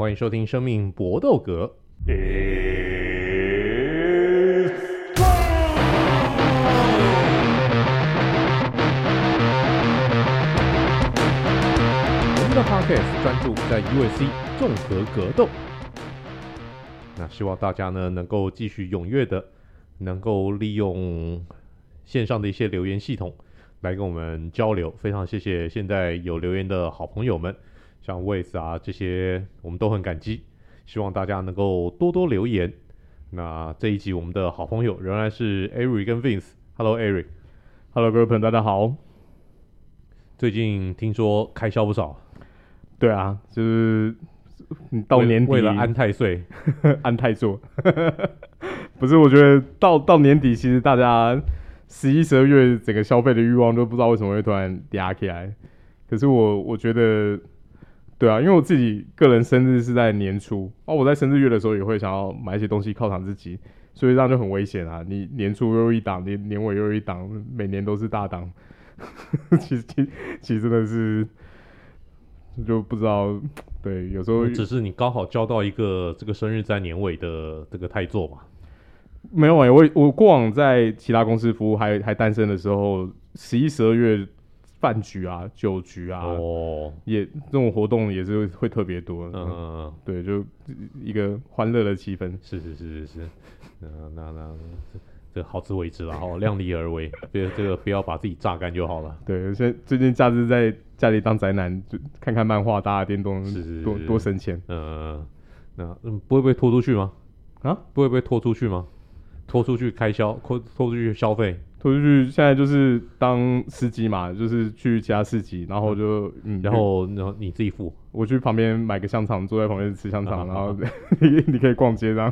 欢迎收听《生命搏斗格》。我们的 Podcast 专注在 UFC 综合格斗。那希望大家呢能够继续踊跃的，能够利用线上的一些留言系统来跟我们交流。非常谢谢现在有留言的好朋友们。像 Waze 啊这些，我们都很感激。希望大家能够多多留言。那这一集我们的好朋友仍然是 Eric 跟 Vince。Hello，各位朋友，大家好。最近听说开销不少。对啊，就是你到年底为，为了安太岁，安太座。不是，我觉得到到年底，其实大家十一、十二月整个消费的欲望都不知道为什么会突然压起来。可是我我觉得。对啊，因为我自己个人生日是在年初，哦，我在生日月的时候也会想要买一些东西犒赏自己，所以这样就很危险啊！你年初又一档，年年尾又一档，每年都是大档，其实其其实真的是就不知道，对，有时候只是你刚好交到一个这个生日在年尾的这个太座嘛。没有哎、欸，我我过往在其他公司服务还还单身的时候，十一十二月。饭局啊，酒局啊，哦，也这种活动也是会特别多。嗯嗯嗯，对，就一个欢乐的气氛。是是是是是，那那那这好自为之了哦，量力而为，别这个不要把自己榨干就好了。对，现最近假日在家里当宅男，就看看漫画、打打电动，是是是多多省钱。嗯，那嗯不会被拖出去吗？啊，不会被拖出去吗？拖出去开销，拖拖出去消费。拖出去，现在就是当司机嘛，就是去其他市集，然后就嗯，嗯，然后然后你自己付，我去旁边买个香肠，坐在旁边吃香肠，然后 你你可以逛街这样，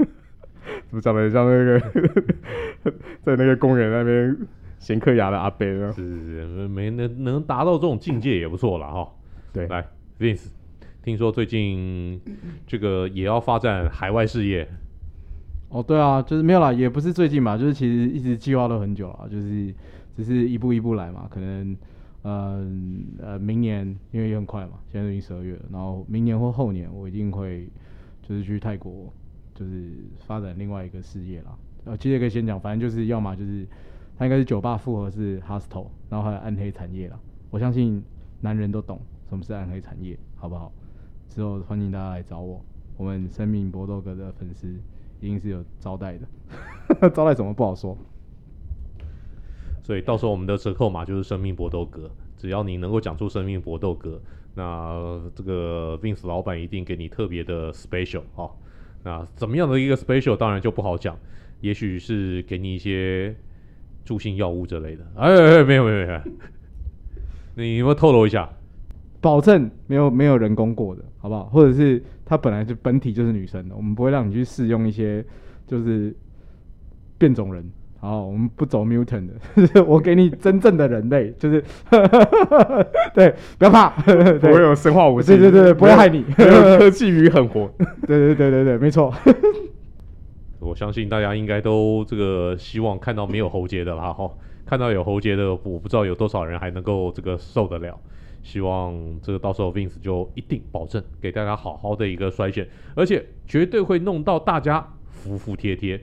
怎么讲的像那个 在那个公园那边闲嗑牙的阿伯呢？是是是，没能能达到这种境界也不错了哈。对，来，Vince，听说最近这个也要发展海外事业。哦，对啊，就是没有啦，也不是最近嘛，就是其实一直计划了很久了，就是只是一步一步来嘛。可能，呃呃，明年因为也很快嘛，现在已经十二月了，然后明年或后年我一定会就是去泰国，就是发展另外一个事业啦。呃，其实也可以先讲，反正就是要么就是他应该是酒吧复合式 hostel，然后还有暗黑产业啦。我相信男人都懂什么是暗黑产业，好不好？之后欢迎大家来找我，我们生命搏斗哥的粉丝。一定是有招待的，招待怎么不好说。所以到时候我们的折扣码就是“生命搏斗格”，只要你能够讲出“生命搏斗格”，那这个 Vince 老板一定给你特别的 special 哈。那怎么样的一个 special，当然就不好讲，也许是给你一些助兴药物之类的。哎，哎，没有没有没有，你有没有透露一下？保证没有没有人工过的，好不好？或者是他本来就本体就是女生的，我们不会让你去试用一些就是变种人，好，我们不走 mutant 的，我给你真正的人类，就是 对，不要怕，不会有生化武器，对对对，不会害你，科技与狠活，对对对对对，没错。我相信大家应该都这个希望看到没有喉结的啦，哈，看到有喉结的，我不知道有多少人还能够这个受得了。希望这个到时候 Vince 就一定保证给大家好好的一个筛选，而且绝对会弄到大家服服帖帖。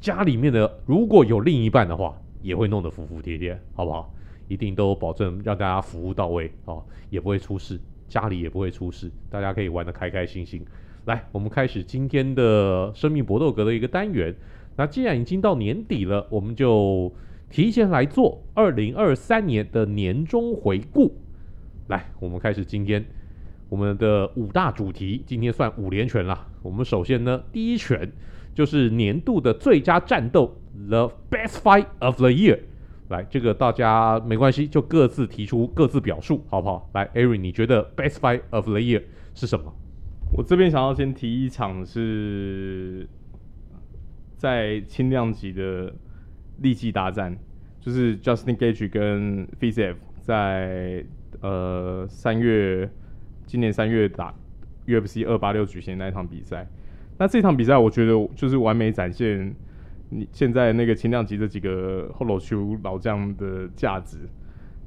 家里面的如果有另一半的话，也会弄得服服帖帖，好不好？一定都保证让大家服务到位哦，也不会出事，家里也不会出事，大家可以玩得开开心心。来，我们开始今天的生命搏斗格的一个单元。那既然已经到年底了，我们就提前来做二零二三年的年终回顾。来，我们开始今天我们的五大主题。今天算五连拳了。我们首先呢，第一拳就是年度的最佳战斗，The Best Fight of the Year。来，这个大家没关系，就各自提出各自表述，好不好？来，Ari，你觉得 Best Fight of the Year 是什么？我这边想要先提一场是在轻量级的力技大战，就是 Justin Gage 跟 f i z e v 在。呃，三月，今年三月打 UFC 二八六举行那一场比赛，那这场比赛我觉得就是完美展现你现在那个轻量级这几个后楼球老将的价值。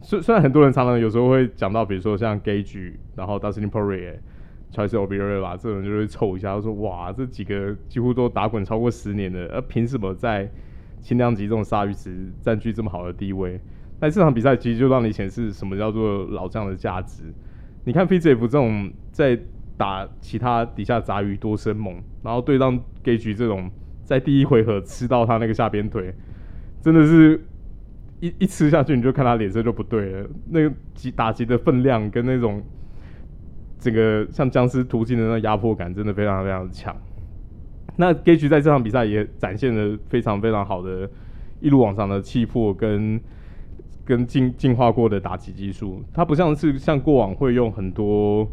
虽虽然很多人常常有时候会讲到，比如说像 Gage，然后 Dustin Poirier，Charles Oliveira 这种就会凑一下，说哇，这几个几乎都打滚超过十年的，而凭什么在轻量级这种鲨鱼池占据这么好的地位？那这场比赛其实就让你显示什么叫做老将的价值。你看 Fiziev 这种在打其他底下杂鱼多生猛，然后对上 Gage 这种在第一回合吃到他那个下边腿，真的是一一吃下去你就看他脸色就不对了，那个击打击的分量跟那种整个像僵尸途径的那压迫感，真的非常非常强。那 Gage 在这场比赛也展现了非常非常好的一如往常的气魄跟。跟进进化过的打击技术，他不像是像过往会用很多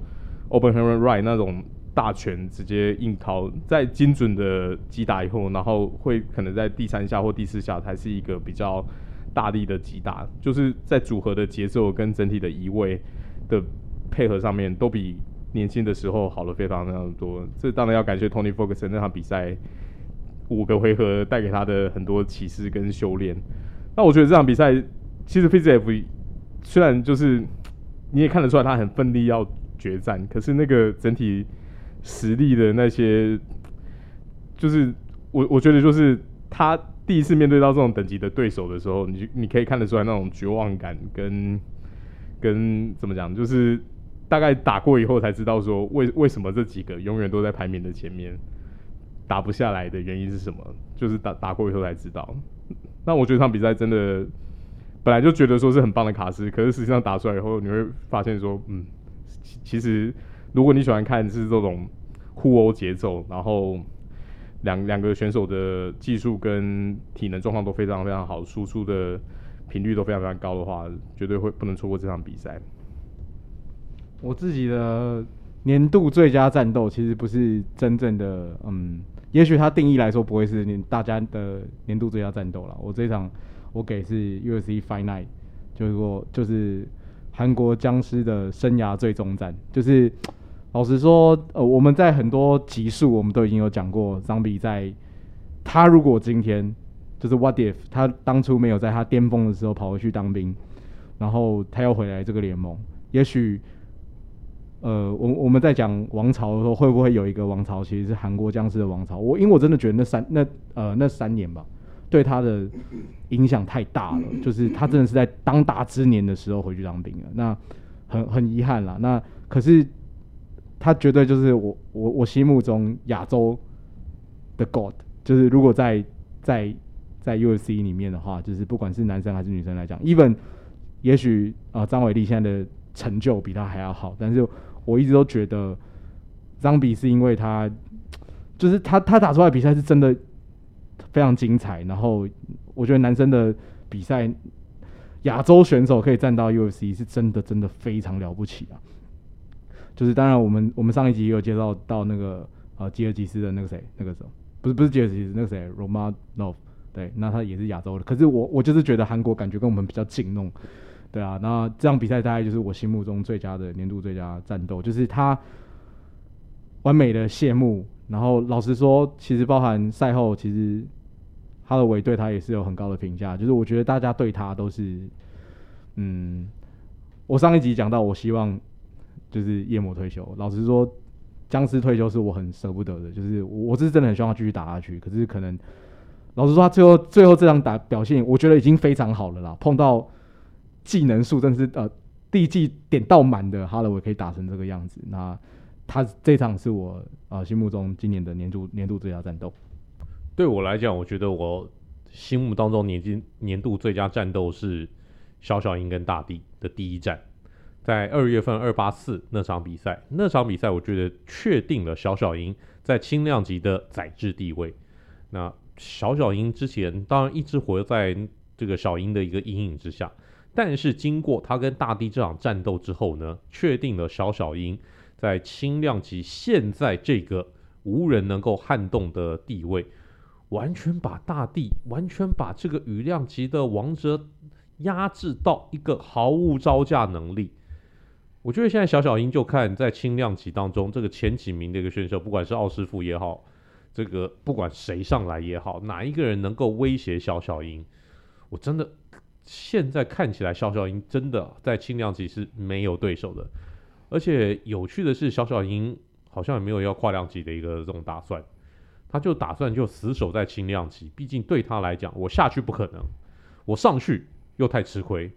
open hand right 那种大拳直接硬掏，在精准的击打以后，然后会可能在第三下或第四下才是一个比较大力的击打，就是在组合的节奏跟整体的移位的配合上面，都比年轻的时候好了非常非常多。这当然要感谢 Tony Ferguson 那场比赛五个回合带给他的很多启示跟修炼。那我觉得这场比赛。其实 PZF 虽然就是你也看得出来他很奋力要决战，可是那个整体实力的那些，就是我我觉得就是他第一次面对到这种等级的对手的时候，你你可以看得出来那种绝望感跟跟怎么讲，就是大概打过以后才知道说为为什么这几个永远都在排名的前面打不下来的原因是什么，就是打打过以后才知道。那我觉得这场比赛真的。本来就觉得说是很棒的卡斯，可是实际上打出来以后，你会发现说，嗯，其实如果你喜欢看是这种互殴节奏，然后两两个选手的技术跟体能状况都非常非常好，输出的频率都非常非常高的话，绝对会不能错过这场比赛。我自己的年度最佳战斗其实不是真正的，嗯，也许它定义来说不会是年大家的年度最佳战斗了。我这场。我给是 UFC Fight Night，就是说就是韩国僵尸的生涯最终战。就是老实说，呃，我们在很多集数我们都已经有讲过，Zombie 在他如果今天就是 What if 他当初没有在他巅峰的时候跑回去当兵，然后他又回来这个联盟，也许呃，我我们在讲王朝的时候，会不会有一个王朝其实是韩国僵尸的王朝？我因为我真的觉得那三那呃那三年吧。对他的影响太大了，就是他真的是在当打之年的时候回去当兵了，那很很遗憾啦。那可是他绝对就是我我我心目中亚洲的 God，就是如果在在在 UFC 里面的话，就是不管是男生还是女生来讲，even 也许啊张伟丽现在的成就比他还要好，但是我一直都觉得张比是因为他就是他他打出来的比赛是真的。非常精彩，然后我觉得男生的比赛，亚洲选手可以站到 UFC 是真的真的非常了不起啊！就是当然，我们我们上一集也有介绍到那个呃吉尔吉斯的那个谁，那个时候不是不是吉尔吉斯，那个谁 Romanov，对，那他也是亚洲的。可是我我就是觉得韩国感觉跟我们比较近弄，对啊。那这场比赛大概就是我心目中最佳的年度最佳战斗，就是他完美的谢幕。然后老实说，其实包含赛后，其实哈德韦对他也是有很高的评价。就是我觉得大家对他都是，嗯，我上一集讲到，我希望就是夜魔退休。老实说，僵尸退休是我很舍不得的。就是我是真的很希望他继续打下去。可是可能老实说，他最后最后这场打表现，我觉得已经非常好了啦。碰到技能数真是呃第一季点到满的哈德维可以打成这个样子，那。他这场是我啊、心目中今年的年度年度最佳战斗。对我来讲，我觉得我心目当中年今年度最佳战斗是小小鹰跟大地的第一战，在二月份二八四那场比赛。那场比赛我觉得确定了小小鹰在轻量级的宰制地位。那小小鹰之前当然一直活在这个小鹰的一个阴影之下，但是经过他跟大地这场战斗之后呢，确定了小小鹰。在轻量级现在这个无人能够撼动的地位，完全把大地，完全把这个羽量级的王者压制到一个毫无招架能力。我觉得现在小小英就看在轻量级当中这个前几名的一个选手，不管是奥师傅也好，这个不管谁上来也好，哪一个人能够威胁小小英，我真的现在看起来小小英真的在轻量级是没有对手的。而且有趣的是，小小鹰好像也没有要跨量级的一个这种打算，他就打算就死守在轻量级，毕竟对他来讲，我下去不可能，我上去又太吃亏。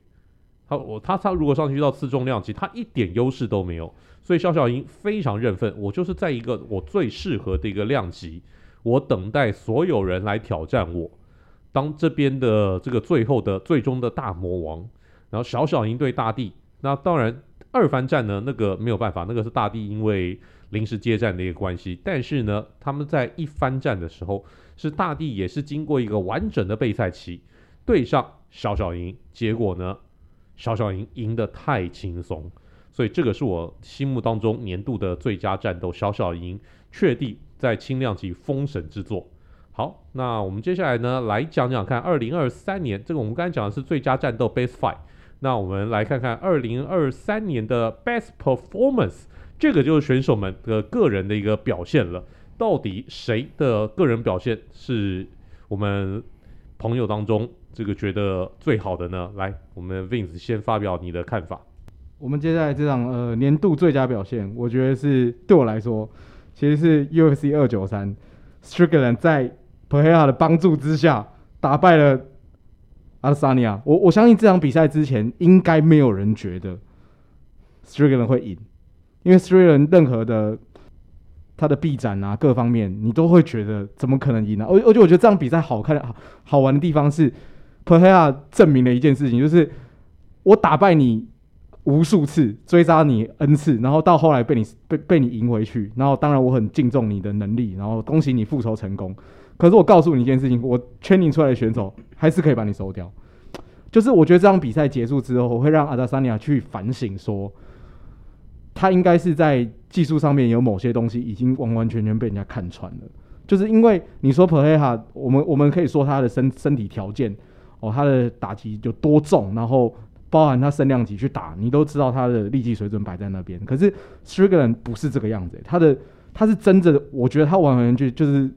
他我他他如果上去到次重量级，他一点优势都没有，所以小小鹰非常认分，我就是在一个我最适合的一个量级，我等待所有人来挑战我，当这边的这个最后的最终的大魔王，然后小小鹰对大地，那当然二番战呢，那个没有办法，那个是大地因为临时接战的一个关系，但是呢，他们在一番战的时候，是大地也是经过一个完整的备赛期对上小小赢，结果呢？小小赢赢得太轻松，所以这个是我心目当中年度的最佳战斗。小小赢确定在轻量级封神之作。好，那我们接下来呢，来讲讲看二零二三年这个我们刚才讲的是最佳战斗 base Fight，那我们来看看二零二三年的 Best Performance，这个就是选手们的个人的一个表现了。到底谁的个人表现是我们朋友当中？这个觉得最好的呢？来，我们 Vince 先发表你的看法。我们接下来这场呃年度最佳表现，我觉得是对我来说，其实是 UFC 二九三 Strickland 在 Perera 的帮助之下打败了阿萨尼亚。我我相信这场比赛之前应该没有人觉得 s t r i g l a n 会赢，因为 s t r i g l a n 任何的他的臂展啊各方面，你都会觉得怎么可能赢呢、啊？而而且我觉得这场比赛好看好好玩的地方是。p e r e a 证明了一件事情，就是我打败你无数次，追杀你 N 次，然后到后来被你被被你赢回去，然后当然我很敬重你的能力，然后恭喜你复仇成功。可是我告诉你一件事情，我 training 出来的选手还是可以把你收掉。就是我觉得这场比赛结束之后，我会让阿达萨尼亚去反省，说他应该是在技术上面有某些东西已经完完全全被人家看穿了。就是因为你说 p e r e a 我们我们可以说他的身身体条件。哦，他的打击有多重，然后包含他升量级去打，你都知道他的力气水准摆在那边。可是 s t r i g l a n 不是这个样子，他的他是真的，我觉得他完全就就是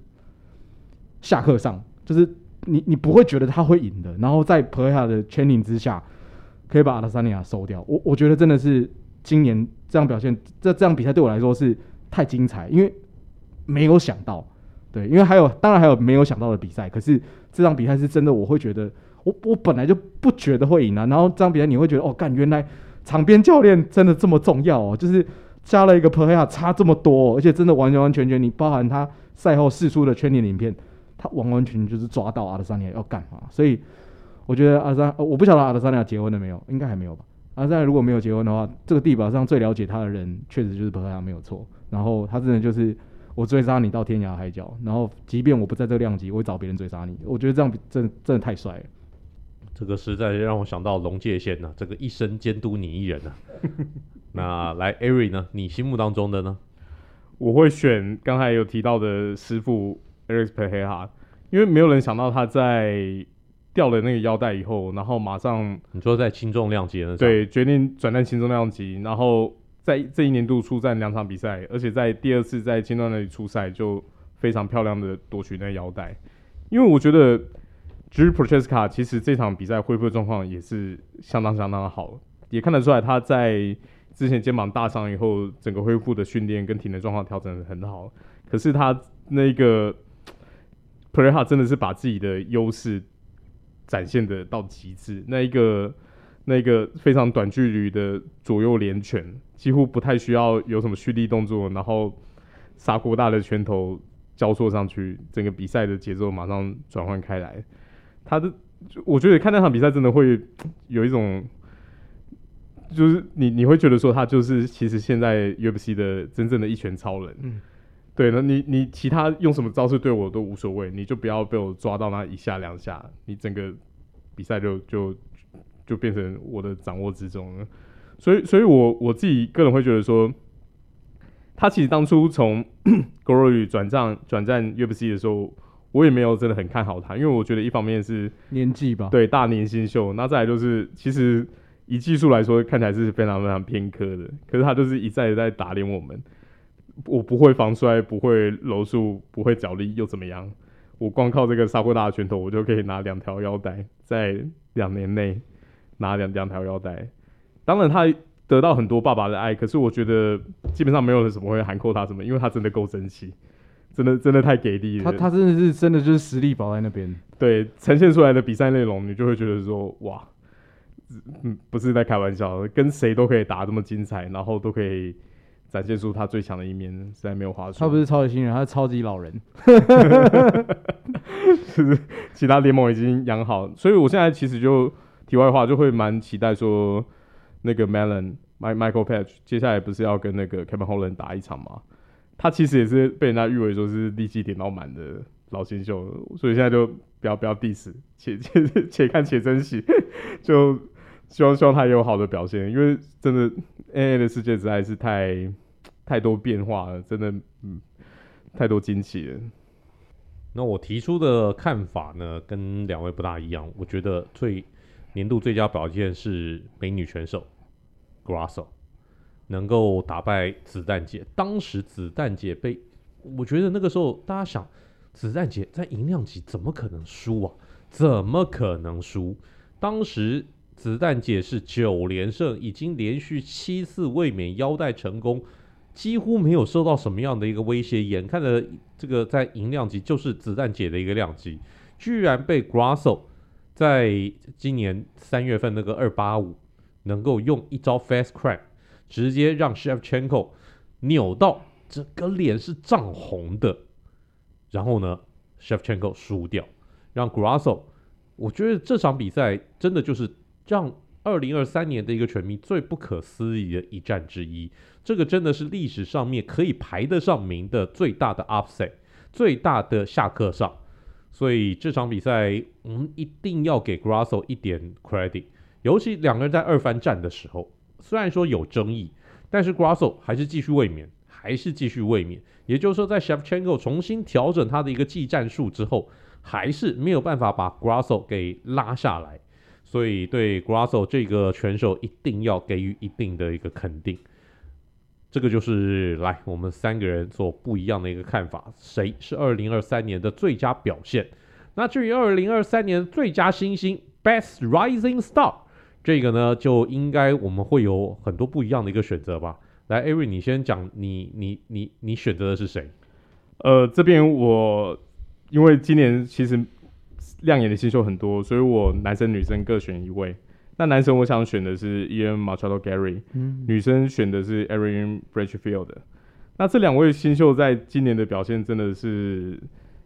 下课上，就是你你不会觉得他会赢的。然后在 p e r a 的牵引之下，可以把阿德萨尼亚收掉。我我觉得真的是今年这样表现，这这样比赛对我来说是太精彩，因为没有想到，对，因为还有当然还有没有想到的比赛，可是这场比赛是真的，我会觉得。我我本来就不觉得会赢啊，然后这场比赛你会觉得哦，干，原来场边教练真的这么重要哦，就是加了一个 p e r e 差这么多，而且真的完完全全，你包含他赛后释出的圈点影片，他完完全全就是抓到阿德萨尼亚要干嘛，所以我觉得阿德萨，我不晓得阿德萨尼亚结婚了没有，应该还没有吧？阿德萨如果没有结婚的话，这个地表上最了解他的人确实就是 Pereira 没有错，然后他真的就是我追杀你到天涯海角，然后即便我不在这个量级，我会找别人追杀你，我觉得这样真的真的太帅了。这个实在让我想到龙界线呢，这个一生监督你一人呢。那来艾瑞呢？你心目当中的呢？我会选刚才有提到的师傅 Alex Pereira，因为没有人想到他在掉了那个腰带以后，然后马上你说在轻重量级了？对，决定转战轻重量级，然后在这一年度出战两场比赛，而且在第二次在轻重那里出赛就非常漂亮的夺取那个腰带，因为我觉得。Jiri Prochazka 其实这场比赛恢复的状况也是相当相当的好，也看得出来他在之前肩膀大伤以后，整个恢复的训练跟体能状况调整的很好。可是他那个 p r e r a 真的是把自己的优势展现的到极致，那一个那一个非常短距离的左右连拳，几乎不太需要有什么蓄力动作，然后砂锅大的拳头交错上去，整个比赛的节奏马上转换开来。他的，我觉得看那场比赛真的会有一种，就是你你会觉得说他就是其实现在 UFC 的真正的一拳超人，对，那你你其他用什么招式对我都无所谓，你就不要被我抓到那一下两下，你整个比赛就就就变成我的掌握之中了。所以，所以我我自己个人会觉得说，他其实当初从 Glory 转战转战 UFC 的时候。我也没有真的很看好他，因为我觉得一方面是年纪吧，对，大年新秀，那再来就是其实以技术来说看起来是非常非常偏科的，可是他就是一再一再打脸我们，我不会防摔，不会柔术，不会脚力又怎么样？我光靠这个沙锅大的拳头，我就可以拿两条腰带，在两年内拿两两条腰带。当然他得到很多爸爸的爱，可是我觉得基本上没有人什么会喊扣他什么，因为他真的够争气，真的真的太给力了。他他真的是真的就是实力保在那边。对，呈现出来的比赛内容，你就会觉得说哇，嗯，不是在开玩笑，跟谁都可以打这么精彩，然后都可以展现出他最强的一面，实在没有话说。他不是超级新人，他是超级老人。就是其他联盟已经养好，所以我现在其实就题外话就会蛮期待说，那个 Mellon Michael Patch 接下来不是要跟那个 Kevin Holland 打一场吗？他其实也是被人家誉为说是力气点到满的老新秀，所以现在就不要不要 diss，且且且看且珍惜，就希望希望他有好的表现，因为真的 NA 的世界实在是太太多变化了，真的嗯太多惊奇了。那我提出的看法呢，跟两位不大一样。我觉得最年度最佳表现是美女选手 Grosso 能够打败子弹姐。当时子弹姐被，我觉得那个时候大家想，子弹姐在银量级怎么可能输啊？怎么可能输？当时子弹姐是九连胜，已经连续七次卫冕腰带成功。几乎没有受到什么样的一个威胁，眼看着这个在银量级就是子弹姐的一个量级，居然被 Grasso 在今年三月份那个二八五能够用一招 Fast Crack 直接让 Shevchenko 扭到整个脸是涨红的，然后呢 Shevchenko 输掉，让 Grasso 我觉得这场比赛真的就是让二零二三年的一个拳迷最不可思议的一战之一。这个真的是历史上面可以排得上名的最大的 upset，最大的下课上，所以这场比赛我们一定要给 Grasso 一点 credit，尤其两个人在二番战的时候，虽然说有争议，但是 Grasso 还是继续卫冕，还是继续卫冕，也就是说在 Shevchenko 重新调整他的一个技战术之后，还是没有办法把 Grasso 给拉下来，所以对 Grasso 这个拳手一定要给予一定的一个肯定。这个就是来我们三个人做不一样的一个看法，谁是二零二三年的最佳表现？那至于二零二三年最佳新星 Best Rising Star，这个呢就应该我们会有很多不一样的一个选择吧。来，Ari，你先讲，你你你你选择的是谁？呃，这边我因为今年其实亮眼的新秀很多，所以我男生女生各选一位。那男生我想选的是 Ian Machado Gary，嗯，女生选的是 Erin Bridgefield。那这两位新秀在今年的表现真的是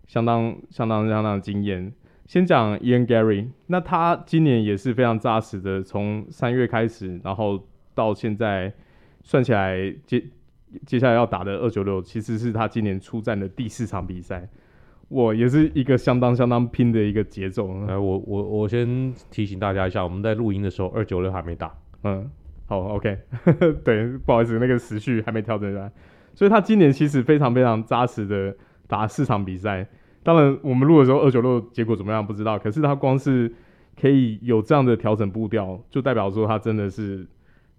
相当相当相当惊艳。先讲 Ian Gary，那他今年也是非常扎实的，从三月开始，然后到现在算起来接接下来要打的二九六，其实是他今年出战的第四场比赛。我也是一个相当相当拼的一个节奏。来，我我我先提醒大家一下，我们在录音的时候，二九六还没打。嗯，好，OK，对，不好意思，那个时序还没调整下来。所以他今年其实非常非常扎实的打四场比赛。当然，我们录的时候二九六结果怎么样不知道，可是他光是可以有这样的调整步调，就代表说他真的是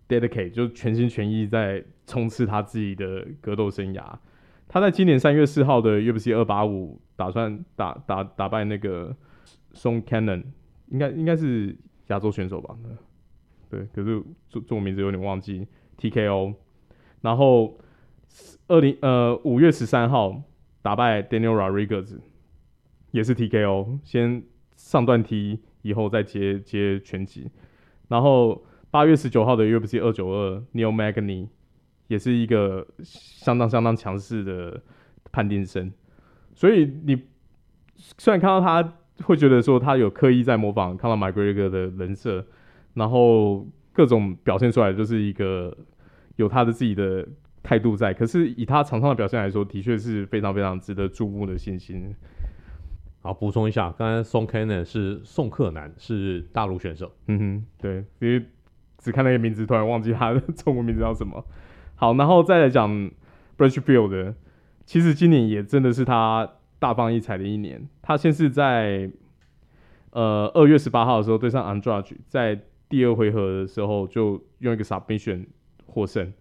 dedicate，就全心全意在冲刺他自己的格斗生涯。他在今年三月四号的 UFC 二八五打算打打打败那个 Song Cannon，应该应该是亚洲选手吧？对，可是中中文名字有点忘记 TKO。然后二零呃五月十三号打败 Daniel Rodriguez，也是 TKO，先上段踢以后再接接拳击。然后八月十九号的 UFC 二九二 Neil Magny。也是一个相当相当强势的判定生，所以你虽然看到他会觉得说他有刻意在模仿 Conor McGregor 的人设，然后各种表现出来就是一个有他的自己的态度在，可是以他场上的表现来说，的确是非常非常值得注目的信心。好，补充一下，刚才 Sean Cannon 是宋克南，是大陆选手。嗯哼，对，因为只看那个名字，突然忘记他的 中文名字叫什么。好，然后再来讲 bridge field 其实今年也真的是他大放异彩的一年。他先是在呃二月十八号的时候对上 Andrade，在第二回合的时候就用一个 submission 获胜，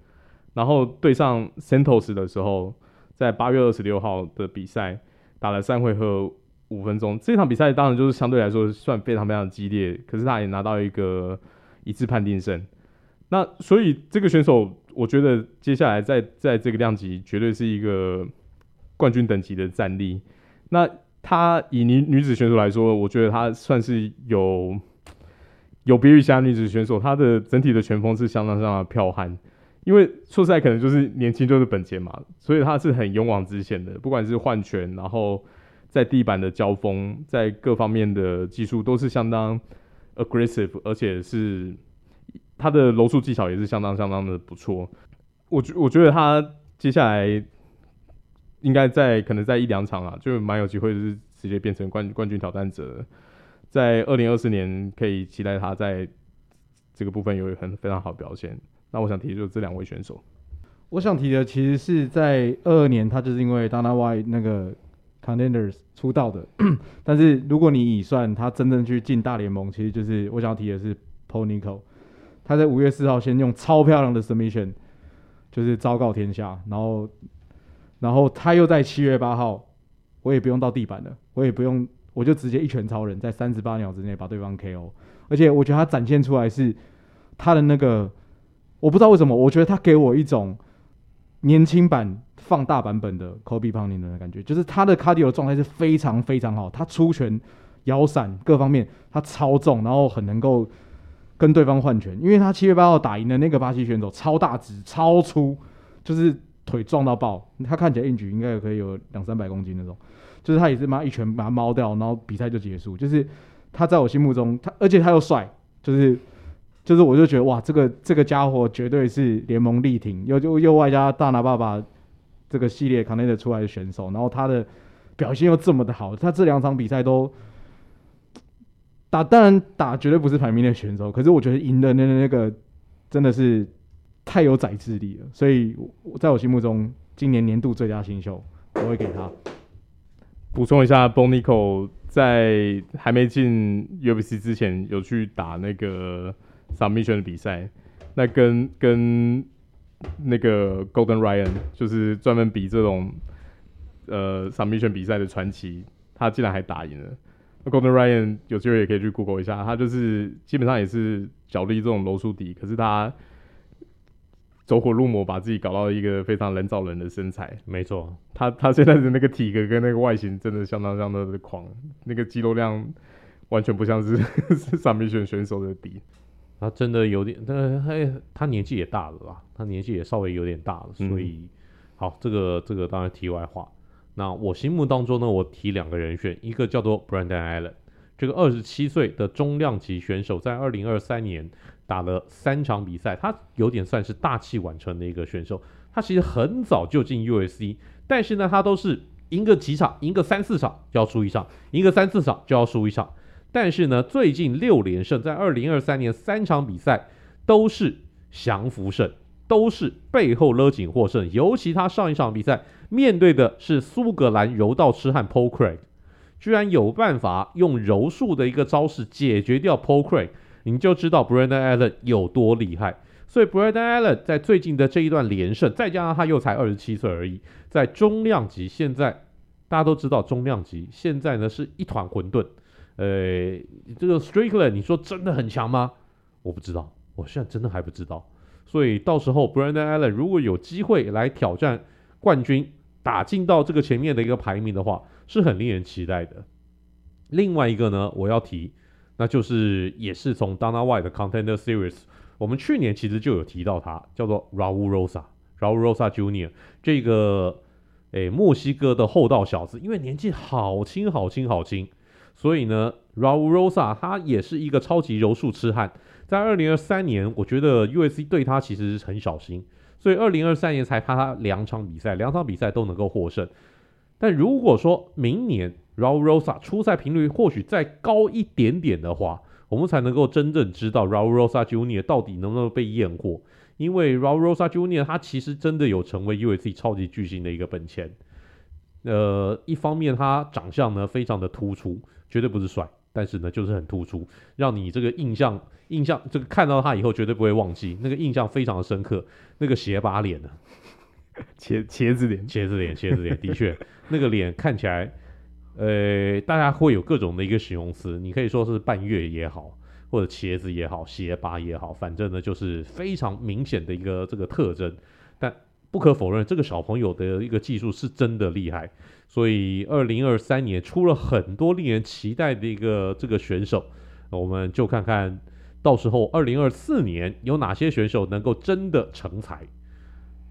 然后对上 Santos 的时候，在八月二十六号的比赛打了三回合五分钟。这场比赛当然就是相对来说算非常非常激烈，可是他也拿到一个一致判定胜。那所以这个选手，我觉得接下来在在这个量级绝对是一个冠军等级的战力。那她以女女子选手来说，我觉得她算是有有别于其他女子选手，她的整体的拳风是相当相当的剽悍。因为说实在，可能就是年轻就是本钱嘛，所以她是很勇往直前的，不管是换拳，然后在地板的交锋，在各方面的技术都是相当 aggressive，而且是他的柔术技巧也是相当相当的不错。我觉我觉得他接下来。应该在可能在一两场啊，就蛮有机会是直接变成冠冠军挑战者，在二零二四年可以期待他在这个部分有很非常好的表现。那我想提的就是这两位选手。我想提的其实是在二二年，他就是因为 danawai 那个 Contenders 出道的。但是如果你以算他真正去进大联盟，其实就是我想要提的是 Ponico 他在五月四号先用超漂亮的 Submission 就是昭告天下，然后。然后他又在七月八号，我也不用到地板了，我也不用，我就直接一拳超人，在三十八秒之内把对方 KO。而且我觉得他展现出来是他的那个，我不知道为什么，我觉得他给我一种年轻版放大版本的 Colby Covington 的感觉，就是他的 cardio 状态是非常非常好，他出拳、摇闪各方面他超重，然后很能够跟对方换拳，因为他七月八号打赢的那个巴西选手超大只、超粗，就是。腿壮到爆，他看起来硬举应该也可以有两三百公斤那种，就是他也是妈一拳把他猫掉，然后比赛就结束。就是他在我心目中，他而且他又帅，就是就是我就觉得哇，这个这个家伙绝对是联盟力挺，又又又外加大拿爸爸这个系列 Connect 出来的选手，然后他的表现又这么的好，他这两场比赛都打，当然打绝对不是排名的选手，可是我觉得赢的那那个真的是。太有宰制力了，所以在我心目中，今年年度最佳新秀，我会给他。补充一下，Bo Nickal 在还没进 UFC 之前，有去打那个 Submission 的比赛，那跟跟那个 Golden Ryan 就是专门比这种呃 Submission 比赛的传奇，他竟然还打赢了。那 Gordon Ryan 有机会也可以去 Google 一下，他就是基本上也是角力这种柔术底，可是他。走火入魔，把自己搞到一个非常人造人的身材。没错，他他现在的那个体格跟那个外形，真的相当相当的狂，那个肌肉量完全不像是 是 Submission 选手的底。他真的有点，但他他年纪也大了吧？他年纪也稍微有点大了，所以、嗯、好，这个这个当然题外话。那我心目当中呢，我提两个人选，一个叫做 Brandon Allen，这个二十七岁的中量级选手，在二零二三年。打了三场比赛，他有点算是大器晚成的一个选手。他其实很早就进 USC，但是呢，他都是赢个几场，赢个三四场就要输一场，赢个三四场就要输一场。但是呢，最近六连胜，在二零二三年三场比赛都是降服胜，都是背后勒紧获胜。尤其他上一场比赛面对的是苏格兰柔道痴汉 Paul Craig，居然有办法用柔术的一个招式解决掉 Paul Craig。你就知道 Brendan Allen 有多厉害，所以 Brendan Allen 在最近的这一段连胜，再加上他又才二十七岁而已，在中量级现在大家都知道中量级现在呢是一团混沌，呃，这个 Strickland 你说真的很强吗？我不知道，我现在真的还不知道，所以到时候 Brendan Allen 如果有机会来挑战冠军，打进到这个前面的一个排名的话，是很令人期待的。另外一个呢，我要提。那就是也是从 Dana White 的 Contender Series，我们去年其实就有提到他，叫做 Raul Rosa，Raul Rosa Junior，这个诶墨西哥的厚道小子，因为年纪好轻好轻好轻，所以呢 Raul Rosa 他也是一个超级柔术痴汉，在二零二三年，我觉得 UFC 对他其实是很小心，所以二零二三年才派他两场比赛，两场比赛都能够获胜，但如果说明年，Raul Rosa 出赛频率或许再高一点点的话，我们才能够真正知道 Raul Rosa Junior 到底能不能被验货。因为 Raul Rosa Junior 他其实真的有成为 UFC 超级巨星的一个本钱。呃，一方面他长相呢非常的突出，绝对不是帅，但是呢就是很突出，让你这个印象印象这个看到他以后绝对不会忘记，那个印象非常的深刻。那个斜巴脸呢，茄茄子脸，茄子脸，茄子脸，的确那个脸看起来。呃，大家会有各种的一个形容词，你可以说是半月也好，或者茄子也好，鞋拔也好，反正呢就是非常明显的一个这个特征。但不可否认，这个小朋友的一个技术是真的厉害。所以，二零二三年出了很多令人期待的一个这个选手，我们就看看到时候二零二四年有哪些选手能够真的成才。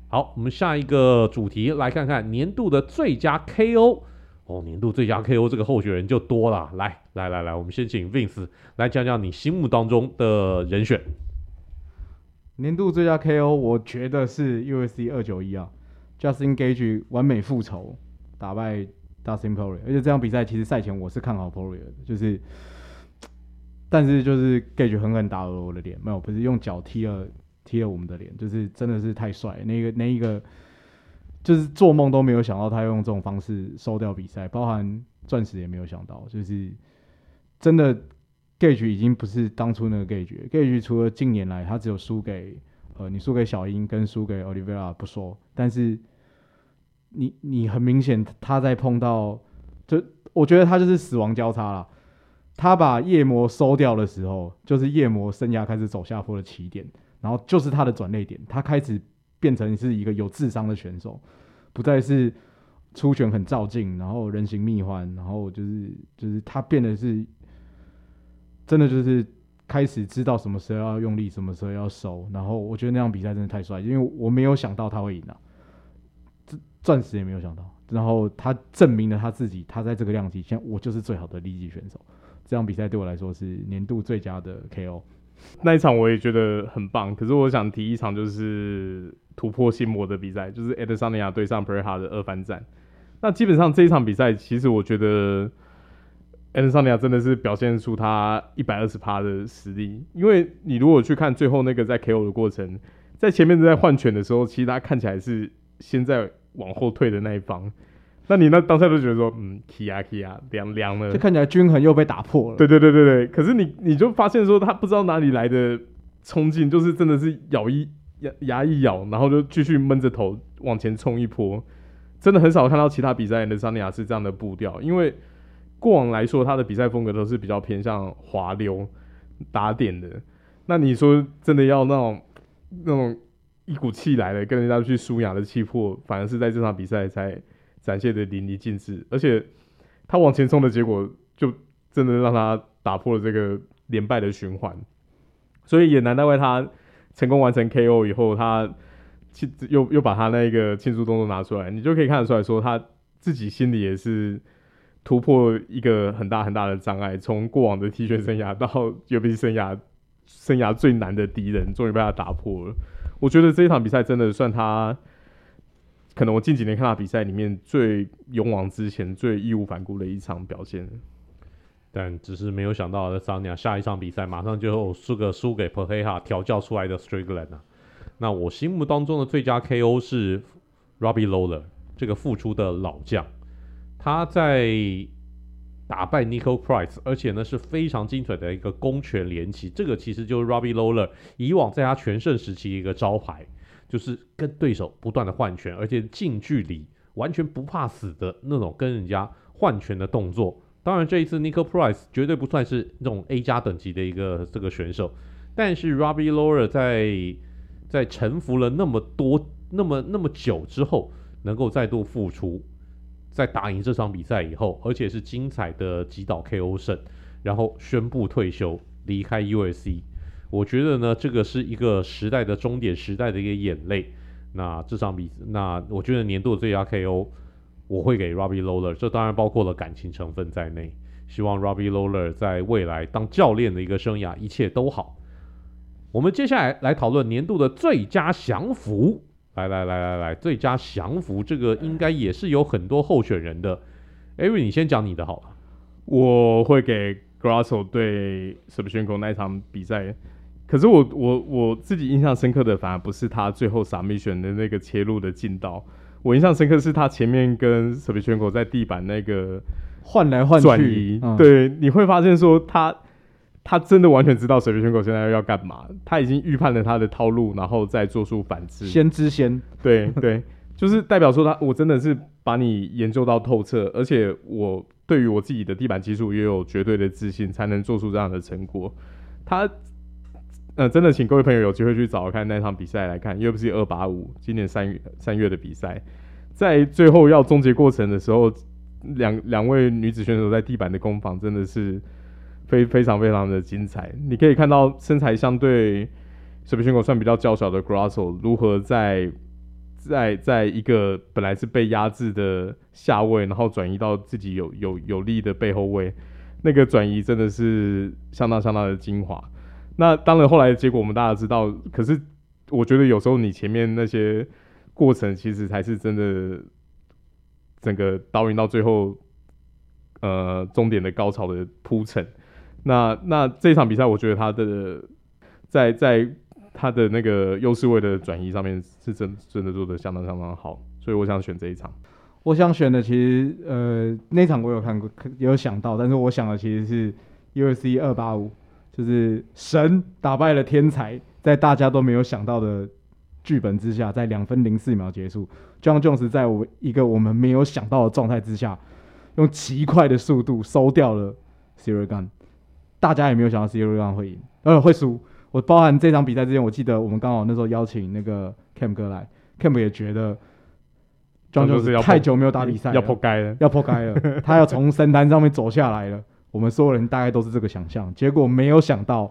好，我们下一个主题来看看年度的最佳 KO。哦，年度最佳 KO 这个候选人就多了。来，来，来，来，我们先请 Vince 来讲讲你心目当中的人选。年度最佳 KO，我觉得是 USC 二九一啊，Justin Gage 完美复仇。打败 Dustin Poirier，而且这场比赛其实赛前我是看好 Poirier 的，就是，但是就是 Gage 狠狠打了我的脸，没有，不是用脚踢了踢了我们的脸，就是真的是太帅，那个那一个就是做梦都没有想到他用这种方式收掉比赛，包含钻石也没有想到，就是真的 Gage 已经不是当初那个 Gage，Gage 除了近年来他只有输给呃你输给小鹰跟输给 Olivera 不说，但是。你你很明显，他在碰到，就我觉得他就是死亡交叉了。他把夜魔收掉的时候，就是夜魔生涯开始走下坡的起点，然后就是他的转捩点，他开始变成是一个有智商的选手，不再是出拳很照镜，然后人形蜜环，然后就是就是他变得是真的就是开始知道什么时候要用力，什么时候要收。然后我觉得那场比赛真的太帅，因为我没有想到他会赢啊。钻石也没有想到，然后他证明了他自己，他在这个量级，现在我就是最好的立技选手。这场比赛对我来说是年度最佳的 KO。那一场我也觉得很棒，可是我想提一场就是突破心魔的比赛，就是 Adesanya 对上 p e r e h a 的二番战。那基本上这一场比赛，其实我觉得 Adesanya 真的是表现出他一百二十趴的实力，因为你如果去看最后那个在 KO 的过程，在前面在换拳的时候，其实他看起来是现在。往后退的那一方，那你那当下就觉得说，嗯，K 啊 K 啊，凉凉了，就看起来均衡又被打破了。对对对对对，可是你你就发现说，他不知道哪里来的冲劲，就是真的是咬一牙牙一咬，然后就继续闷着头往前冲一波。真的很少看到其他比赛的桑尼亚是这样的步调，因为过往来说他的比赛风格都是比较偏向滑溜打点的。那你说真的要那种那种。一股气来了，跟人家去输哑的气魄，反而是在这场比赛才展现的淋漓尽致。而且他往前冲的结果，就真的让他打破了这个连败的循环。所以也难怪他成功完成 KO 以后，他庆又又把他那个庆祝动作拿出来，你就可以看得出来说，他自己心里也是突破一个很大很大的障碍，从过往的踢拳生涯到 UFC 生涯生涯最难的敌人，终于被他打破了。我觉得这一场比赛真的算他，可能我近几年看他比赛里面最勇往直前、最义无反顾的一场表现。但只是没有想到的桑尼亚下一场比赛马上就输个输给佩黑哈调教出来的 Strickland。那我心目当中的最佳 KO 是 Robbie Lawler 这个复出的老将，他在。打败 Niko Price，而且呢是非常精准的一个攻拳连击，这个其实就是 Robbie Lawler 以往在他全盛时期一个招牌，就是跟对手不断的换拳，而且近距离完全不怕死的那种跟人家换拳的动作。当然这一次 Niko Price 绝对不算是那种 A 加等级的一个这个选手，但是 Robbie Lawler 在在沉浮了那么多那么那么久之后，能够再度复出。在打赢这场比赛以后，而且是精彩的击倒 KO 胜，然后宣布退休离开 UFC。我觉得呢，这个是一个时代的终点，时代的一个眼泪。那这场比，那我觉得年度的最佳 KO 我会给 Robbie Lawler，这当然包括了感情成分在内。希望 Robbie Lawler 在未来当教练的一个生涯一切都好。我们接下来来讨论年度的最佳降服。来来来来来，最佳降服这个应该也是有很多候选人的。Avery，你先讲你的好了。我会给 Grasso 对 Shevchenko 那一场比赛，可是我我我自己印象深刻的反而不是他最后 submission 的那个切入的劲道，我印象深刻是他前面跟 Shevchenko 在地板那个换来换去转移。嗯、对，你会发现说他。他真的完全知道水瓶选手现在要干嘛，他已经预判了他的套路，然后再做出反制。先知先，对对，就是代表说他，我真的是把你研究到透彻，而且我对于我自己的地板技术也有绝对的自信，才能做出这样的成果。他呃，真的请各位朋友有机会去找看那场比赛来看，UFC 二八五今年三月 三月的比赛，在最后要终结过程的时候，两两位女子选手在地板的攻防真的是非非常非常的精彩。你可以看到身材相对舍甫琴科算比较娇小的 Grasso 如何在在在一个本来是被压制的下位，然后转移到自己有有有利的背后位，那个转移真的是相当相当的精华。那当然，后来的结果我们大家知道。可是，我觉得有时候你前面那些过程，其实才是真的，整个导引到最后，呃，终点的高潮的铺陈。那那这场比赛，我觉得他的在在他的那个优势位的转移上面，是真真的做的相当相当好。所以我想选这一场。我想选的其实，呃，那场我有看过，有想到，但是我想的其实是 UFC 二八五。就是神打败了天才，在大家都没有想到的剧本之下，在两分零四秒结束。，John Jones 在我一个我们没有想到的状态之下，用极快的速度收掉了 Ciryl Gane。大家也没有想到 Ciryl Gane 会赢，呃，会输。我包含这场比赛之前，我记得我们刚好那时候邀请那个 Cam 哥来，Cam 也觉得 Jon Jones 太久没有打比赛，要破街了，要破街了，他要从神坛上面走下来了。我们所有人大概都是这个想象，结果没有想到，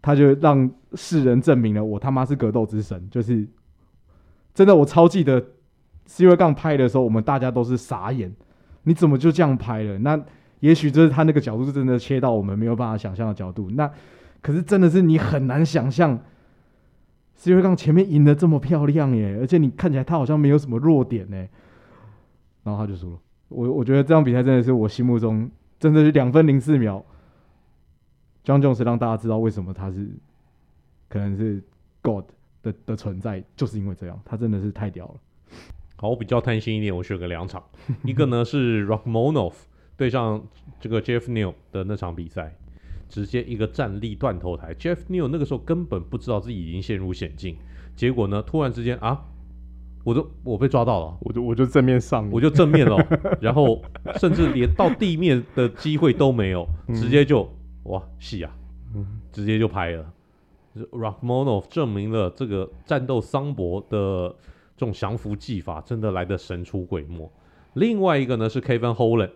他就让世人证明了我他妈是格斗之神。就是真的，我超记得 Ciryl Gane 拍的时候，我们大家都是傻眼，你怎么就这样拍了？那也许就是他那个角度是真的切到我们没有办法想象的角度。那可是真的是你很难想象 Ciryl Gane 前面赢得这么漂亮耶，而且你看起来他好像没有什么弱点呢，然后他就输了。我我觉得这场比赛真的是我心目中。真的是两分零四秒，Jon Jones 让大家知道为什么他是可能是 God 的的存在，就是因为这样，他真的是太屌了。好，我比较贪心一点，我选个两场，一个呢是 Rock Monov 对上这个 Jeff Neal 的那场比赛，直接一个站立断头台，Jeff Neal 那个时候根本不知道自己已经陷入险境，结果呢，突然之间啊。我就我被抓到了，我就我就正面上，我就正面了，然后甚至连到地面的机会都没有，直接就哇戏啊，直接就拍了。Rockmonov 证明了这个战斗桑博的这种降服技法真的来得神出鬼没。另外一个呢是 Kevin Holland，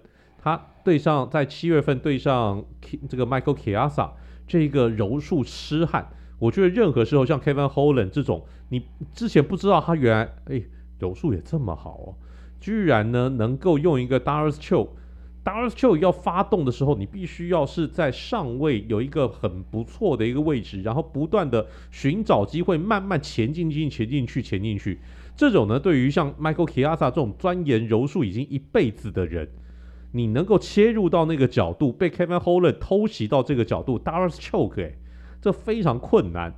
他对上在七月份对上这个 Michael k i a s a 这个柔术痴汉。我觉得任何时候像 Kevin Holland 这种，你之前不知道他原来哎柔术也这么好哦，居然呢能够用一个 D'Arce Choke，D'Arce Choke 要发动的时候，你必须要是在上位有一个很不错的一个位置，然后不断的寻找机会，慢慢前进进前进去前进去。这种呢，对于像 Michael k i a s a 这种钻研柔术已经一辈子的人，你能够切入到那个角度，被 Kevin Holland 偷袭到这个角度，Darius Choke 哎。这非常困难，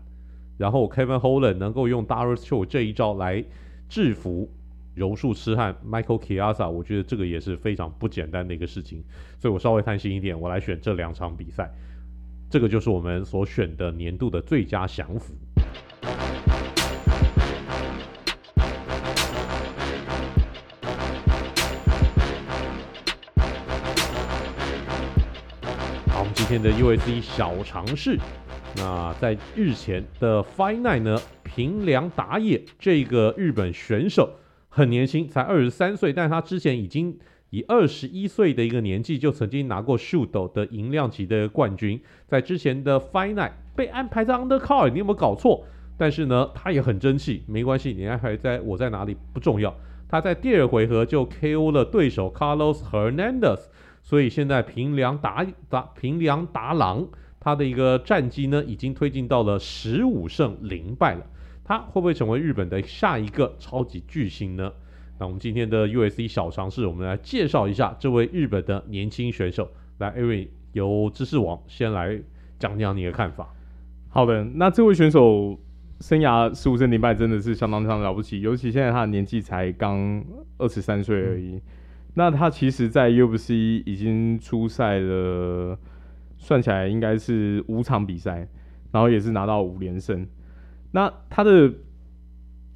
然后 Kevin Holland 能够用 Darius Choke 这一招来制服柔术痴汉 Michael Chiesa，我觉得这个也是非常不简单的一个事情。所以我稍微贪心一点，我来选这两场比赛，这个就是我们所选的年度的最佳降服。天的 UFC 小尝试。那在日前的 Final 呢，平良打野这个日本选手很年轻，才二十三岁，但是他之前已经以二十一岁的一个年纪就曾经拿过 Shooto 的银量级的冠军，在之前的 Final 被安排在 Undercard，你有没有搞错？但是呢，他也很争气，没关系，你安排在我在哪里不重要。他在第二回合就 KO 了对手 Carlos Hernandez，所以现在平良达达平良达郎。他的一个战绩呢，已经推进到了十五胜零败了。他会不会成为日本的下一个超级巨星呢？那我们今天的 U.S.C 小常识，我们来介绍一下这位日本的年轻选手。来艾瑞由知识王先来讲讲你的看法。好的，那这位选手生涯十五胜零败，真的是相当相当了不起。尤其现在他的年纪才刚二十三岁而已。那他其实，在 UFC 已经出赛了。算起来应该是五场比赛，然后也是拿到五连胜。那他的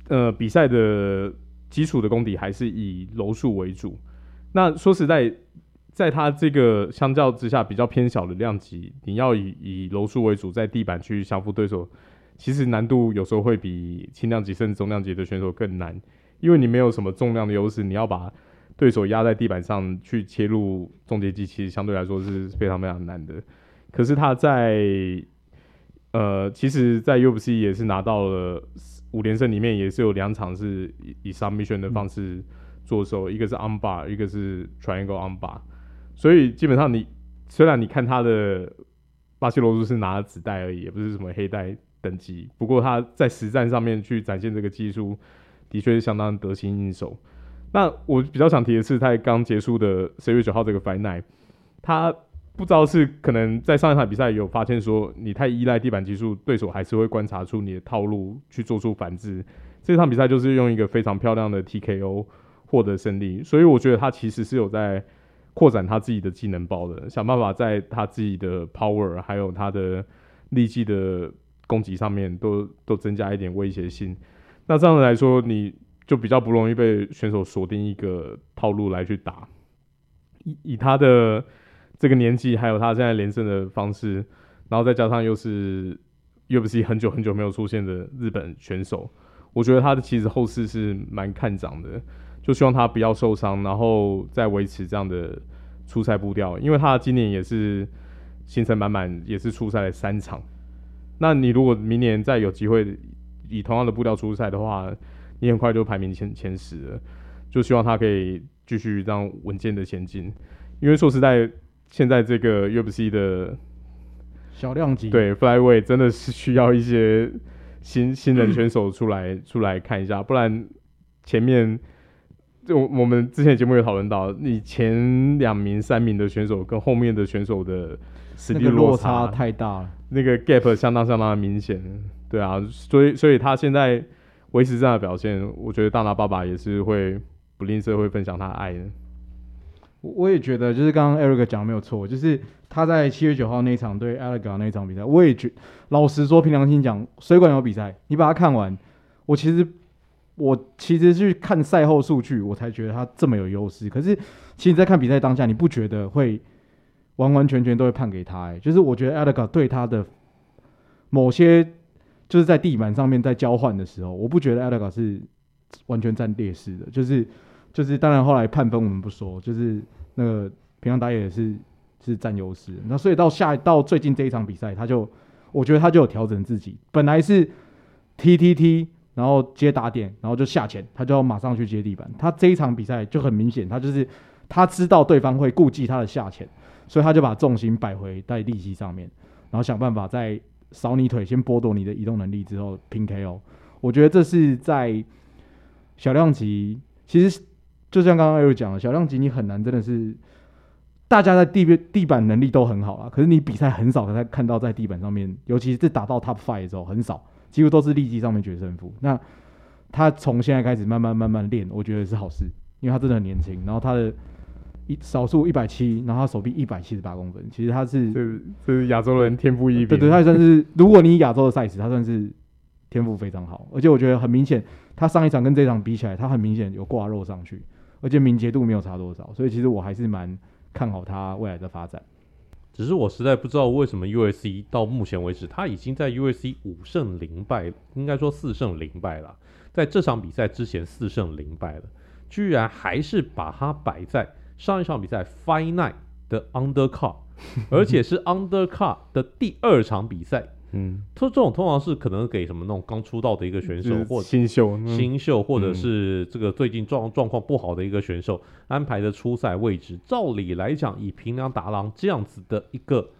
呃比赛的基础的功底还是以柔术为主。那说实在，在他这个相较之下比较偏小的量级，你要以以柔术为主，在地板去降服对手，其实难度有时候会比轻量级甚至中量级的选手更难，因为你没有什么重量的优势，你要把对手压在地板上去切入终结技，其实相对来说是非常非常难的。可是他在呃，其实，在 UFC 也是拿到了五连胜，里面也是有两场是以以 submission 的方式做手，一个是 armbar，一个是 triangle armbar。所以基本上你虽然你看他的巴西柔术是拿了紫带而已，也不是什么黑带等级，不过他在实战上面去展现这个技术，的确是相当得心应手。那我比较想提的是，他刚结束的十月九号这个 final，他不知道是可能在上一场比赛有发现说你太依赖地板技术，对手还是会观察出你的套路去做出反制。这场比赛就是用一个非常漂亮的 TKO 获得胜利，所以我觉得他其实是有在。扩展他自己的技能包的，想办法在他自己的 power 还有他的力技的攻击上面都都增加一点威胁性。那这样子来说，你就比较不容易被选手锁定一个套路来去打。以以他的这个年纪，还有他现在连胜的方式，然后再加上又是 UFC 很久很久没有出现的日本选手，我觉得他的其实后势是蛮看涨的。就希望他不要受伤，然后再维持这样的出赛步调，因为他今年也是行程满满，也是出赛了三场。那你如果明年再有机会以同样的步调出赛的话，你很快就排名前前十了。就希望他可以继续这样稳健的前进，因为说实在，现在这个 UFC 的小量级对 Flyweight 真的是需要一些新新人选手出来 出来看一下，不然前面。就我们之前节目有讨论到，你前两名、三名的选手跟后面的选手的实力落差，落差太大了，那个 gap 相当相当的明显。对啊，所以所以他现在维持这样的表现，我觉得大拿爸爸也是会不吝啬会分享他的爱的。我我也觉得，就是刚刚 Eric 讲的没有错，就是他在七月九号那场对 a l e g a 那场比赛，我也觉老实说，凭良心讲，水管有比赛，你把它看完，我其实。我其实去看赛后数据，我才觉得他这么有优势。可是，其实在看比赛当下，你不觉得会完完全全都会判给他？哎，就是我觉得 Allega 对他的某些，就是在地板上面在交换的时候，我不觉得艾达卡是完全占劣势的。就是就是，当然后来判分我们不说，就是那个平常打野是是占优势。那所以到下到最近这一场比赛，他就我觉得他就有调整自己，本来是 T T T。然后接打点，然后就下潜，他就要马上去接地板。他这一场比赛就很明显，他就是他知道对方会顾忌他的下潜，所以他就把重心摆回在利息上面，然后想办法在扫你腿，先剥夺你的移动能力之后拼 KO。我觉得这是在小量级，其实就像刚刚 Eric 讲的，小量级你很难真的是大家在地地板能力都很好啦，可是你比赛很少才看到在地板上面，尤其是打到 Top Five 的时候很少。几乎都是力技上面决胜负。那他从现在开始慢慢慢慢练，我觉得是好事，因为他真的很年轻。然后他的一少数一百七，然后他手臂一百七十八公分，其实他是这是亚洲人天赋异禀。对对，他算是如果你亚洲的赛事，他算是天赋非常好。而且我觉得很明显，他上一场跟这场比起来，他很明显有挂肉上去，而且敏捷度没有差多少。所以其实我还是蛮看好他未来的发展。只是我实在不知道为什么 U.S.C 到目前为止，他已经在 U.S.C 五胜零败，应该说四胜零败了。在这场比赛之前四胜零败了，居然还是把他摆在上一场比赛 Night 的 Undercard，而且是 Undercard 的第二场比赛。嗯，他这种通常是可能给什么那种刚出道的一个选手，或新秀、新秀，或者是这个最近状状况不好的一个选手安排的初赛位置。照理来讲，以平良达郎这样子的一个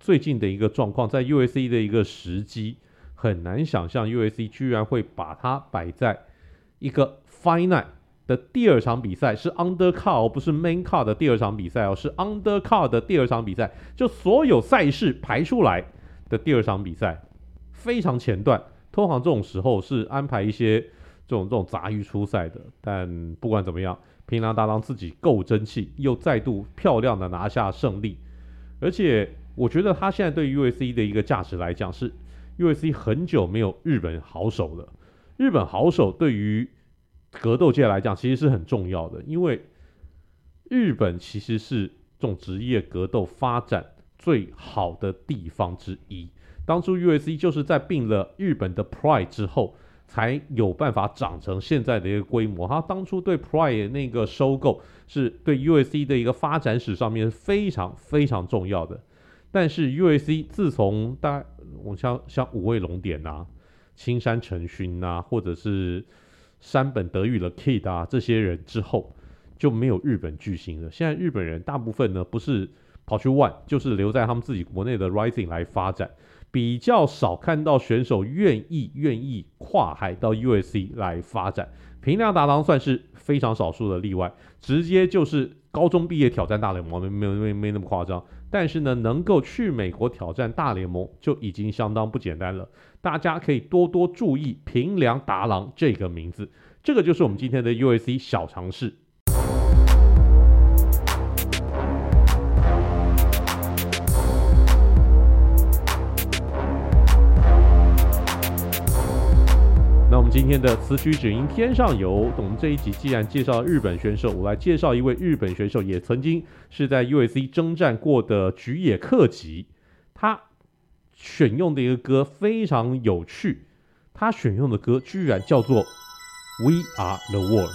最近的一个状况，在 u s c 的一个时机，很难想象 u s c 居然会把它摆在一个 Night 的第二场比赛，是 Undercard 不是 Main Card 的第二场比赛哦，是 Undercard 的第二场比赛，就所有赛事排出来。的第二场比赛非常前段，通常这种时候是安排一些这种这种杂鱼出赛的。但不管怎么样，平良大郎自己够争气，又再度漂亮的拿下胜利。而且我觉得他现在对 U S C 的一个价值来讲，是 U S C 很久没有日本好手了。日本好手对于格斗界来讲，其实是很重要的，因为日本其实是这种职业格斗发展最好的地方之一。当初 UFC 就是在并了日本的 Pride 之后，才有办法长成现在的一个规模。他当初对 Pride 那个收购，是对 UFC 的一个发展史上面非常非常重要的。但是 UFC 自从大我像像五味龙典呐、青山成勋呐，或者是山本德裕的 Kid 啊这些人之后，就没有日本巨星了。现在日本人大部分呢，不是跑去 ONE，就是留在他们自己国内的 Rising 来发展。比较少看到选手愿意愿意跨海到 U.S.C 来发展，平良达郎算是非常少数的例外，直接就是高中毕业挑战大联盟，没没没没那么夸张。但是呢，能够去美国挑战大联盟就已经相当不简单了。大家可以多多注意平良达郎这个名字，这个就是我们今天的 U.S.C 小尝试。今天的词曲只因天上有。我们这一集既然介绍日本选手，我来介绍一位日本选手，也曾经是在 UFC 征战过的菊野克己。他选用的一个歌非常有趣，他选用的歌居然叫做《We Are the World》。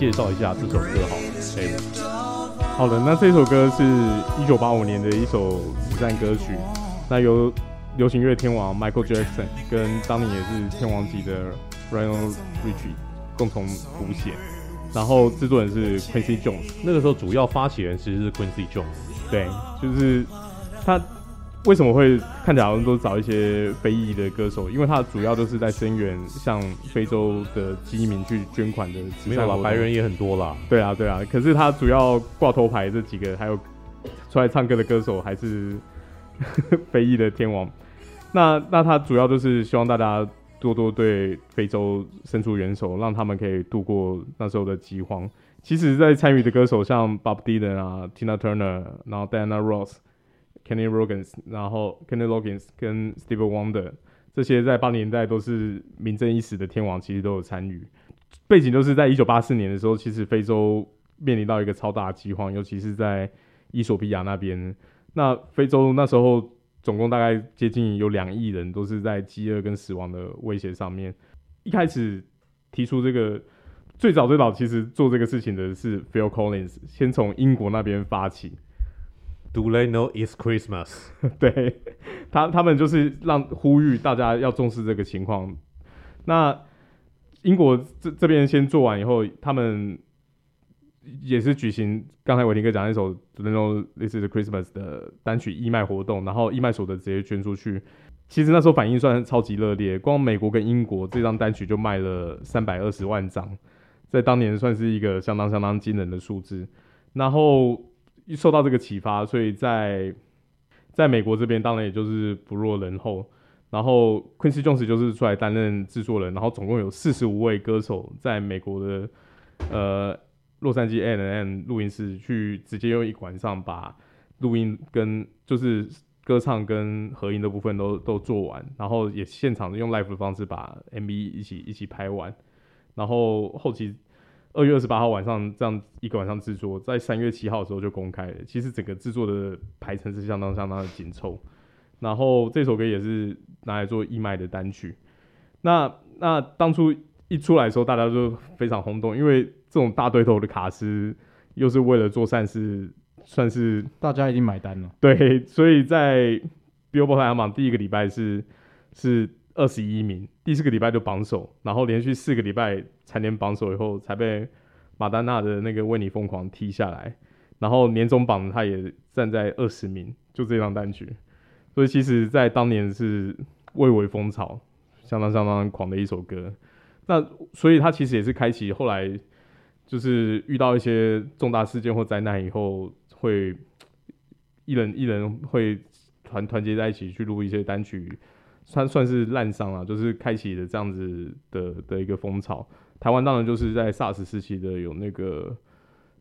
介绍一下这首歌好了。好的，那这首歌是一九八五年的一首慈善歌曲，那由流行乐天王 Michael Jackson 跟当年也是天王级的 Lionel Richie 共同谱写，然后制作人是 Quincy Jones。那个时候主要发起人其实是 Quincy Jones，对，就是他。为什么会看起来好像都找一些非裔的歌手？因为他主要都是在声援向非洲的基民去捐款的。没有啦，白人也很多啦。对啊，对啊。可是他主要挂头牌这几个，还有出来唱歌的歌手，还是 非裔的天王。那那他主要就是希望大家多多对非洲伸出援手，让他们可以度过那时候的饥荒。其实，在参与的歌手像 Bob Dylan 啊、Tina Turner，然后 Diana Ross。Kenny Rogers，然后 Kenny Loggins 跟 Steve Wonder 这些在八零年代都是名震一时的天王，其实都有参与。背景都是在一九八四年的时候，其实非洲面临到一个超大饥荒，尤其是在伊索比亚那边。那非洲那时候总共大概接近有两亿人都是在饥饿跟死亡的威胁上面。一开始提出这个最早最早其实做这个事情的是 Phil Collins，先从英国那边发起。Do they know it's Christmas？对他，他们就是让呼吁大家要重视这个情况。那英国这这边先做完以后，他们也是举行刚才伟霆哥讲那首《Do they know this is Christmas》的单曲义卖活动，然后义卖所得直接捐出去。其实那时候反应算超级热烈，光美国跟英国这张单曲就卖了三百二十万张，在当年算是一个相当相当惊人的数字。然后。受到这个启发，所以在在美国这边当然也就是不落人后。然后 Quincy Jones 就是出来担任制作人，然后总共有四十五位歌手在美国的呃洛杉矶 A&M 录音室去直接用一晚上把录音跟就是歌唱跟合音的部分都都做完，然后也现场用 live 的方式把 MV 一起一起拍完，然后后期。二月二十八号晚上，这样一个晚上制作，在三月七号的时候就公开了。其实整个制作的排程是相当相当的紧凑。然后这首歌也是拿来做义卖的单曲。那那当初一出来的时候，大家就非常轰动，因为这种大对头的卡司，又是为了做善事，算是大家已经买单了。对，所以在 Billboard 排行榜第一个礼拜是是。二十一名，第四个礼拜就榜首，然后连续四个礼拜蝉联榜首以后，才被马丹娜的那个《为你疯狂》踢下来。然后年终榜他也站在二十名，就这张单曲，所以其实在当年是蔚为风潮，相当相当狂的一首歌。那所以他其实也是开启后来就是遇到一些重大事件或灾难以后，会一人一人会团团结在一起去录一些单曲，算算是滥觞啊，就是开启了这样子的的一个风潮。台湾当然就是在 SARS 时期的有那个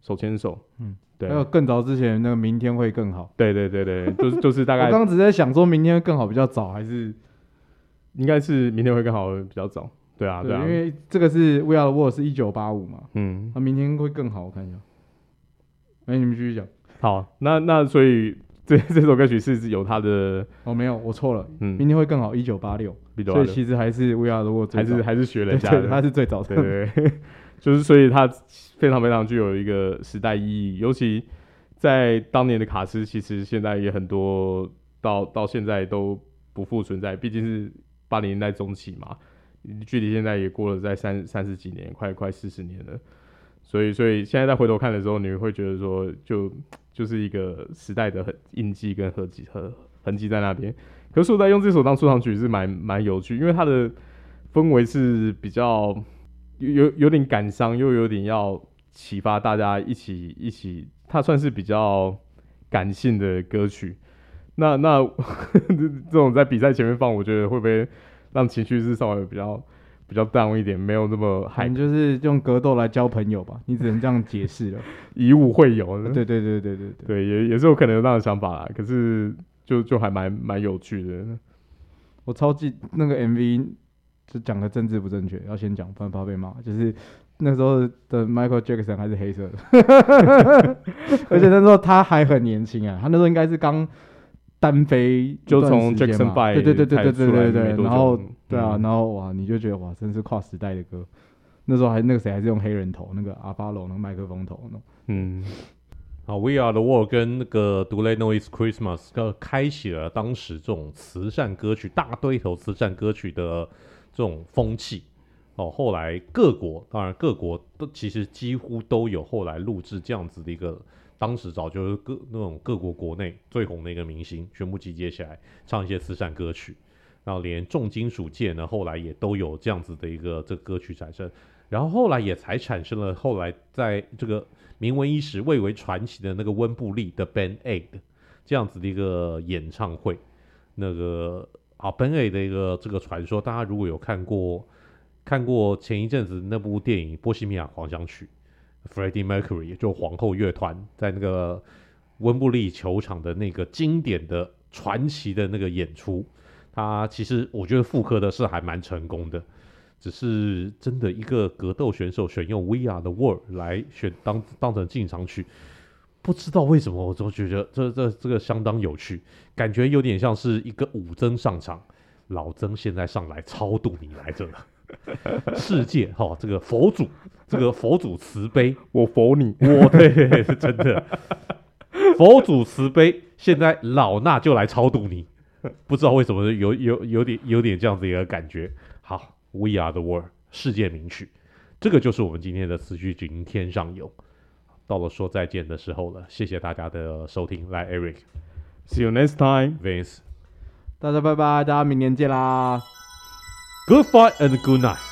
手牵手，嗯，对，还有更早之前那个明天会更好，对对对对，就是就是大概。我刚刚只在想说明天会更好比较早，还是应该是明天会更好比较早，对啊对啊，因为这个是 We Are the World 是一九八五嘛，嗯，那明天会更好，我看一下，哎，你们继续讲，好，那那所以。这 这首歌曲是有他的哦，没有，我错了。嗯，明天会更好。一九八六，所以其实还是 We Are the World，还是还是学了一下的。他是最早的，对，对，就是所以他非常非常具有一个时代意义。尤其在当年的卡斯，其实现在也很多到到现在都不复存在。毕竟是八零年代中期嘛，距离现在也过了在三三十几年，快快四十年了。所以所以现在再回头看的时候，你会觉得说就。就是一个时代的痕印记跟痕迹和痕迹在那边。可是我在用这首当出场曲是蛮蛮有趣，因为它的氛围是比较有有有点感伤，又有点要启发大家一起一起。它算是比较感性的歌曲。那那 这种在比赛前面放，我觉得会不会让情绪是稍微比较？比较 down 一点，没有那么嗨，就是用格斗来交朋友吧，你只能这样解释了。以武会友，对对对对对对，对也也是有可能有那样的想法啦。可是就就还蛮蛮有趣的。我超记那个 MV，就讲的政治不正确，要先讲，不然怕被骂。就是那时候的 Michael Jackson 还是黑色的，而且那时候他还很年轻啊，他那时候应该是刚。单飞就从 Jackson Five 对对对对对对对对，然后对啊，然后哇，你就觉得哇，真是跨时代的歌。那时候还那个谁还是用黑人头，那个阿巴罗那个麦克风头呢。嗯，好，We Are the World 跟那个 Do They Know It's Christmas，开启了当时这种慈善歌曲大堆头慈善歌曲的这种风气。哦，后来各国当然各国都其实几乎都有后来录制这样子的一个。当时早就是各那种各国国内最红的一个明星，全部集结起来唱一些慈善歌曲，然后连重金属界呢，后来也都有这样子的一个这歌曲产生，然后后来也才产生了后来在这个名闻一时、蔚为传奇的那个温布利的 ban Aid 这样子的一个演唱会，那个啊 Band Aid 的一个这个传说，大家如果有看过看过前一阵子那部电影《波西米亚狂想曲》。Freddie Mercury 也就皇后乐团在那个温布利球场的那个经典的传奇的那个演出，他其实我觉得复刻的是还蛮成功的，只是真的一个格斗选手选用 We Are the World 来选当当成进场曲，不知道为什么我总觉得这这这个相当有趣，感觉有点像是一个武僧上场，老僧现在上来超度你来着。世界哈、哦，这个佛祖，这个佛祖慈悲，我佛你，我对，是真的。佛祖慈悲，现在老衲就来超度你。不知道为什么有有有点有点这样子一个感觉。好，We Are the World，世界名曲，这个就是我们今天的词句《云天上有》。到了说再见的时候了，谢谢大家的收听。来，Eric，See you next time，Vince，大家拜拜，大家明年见啦。Good fight and good night.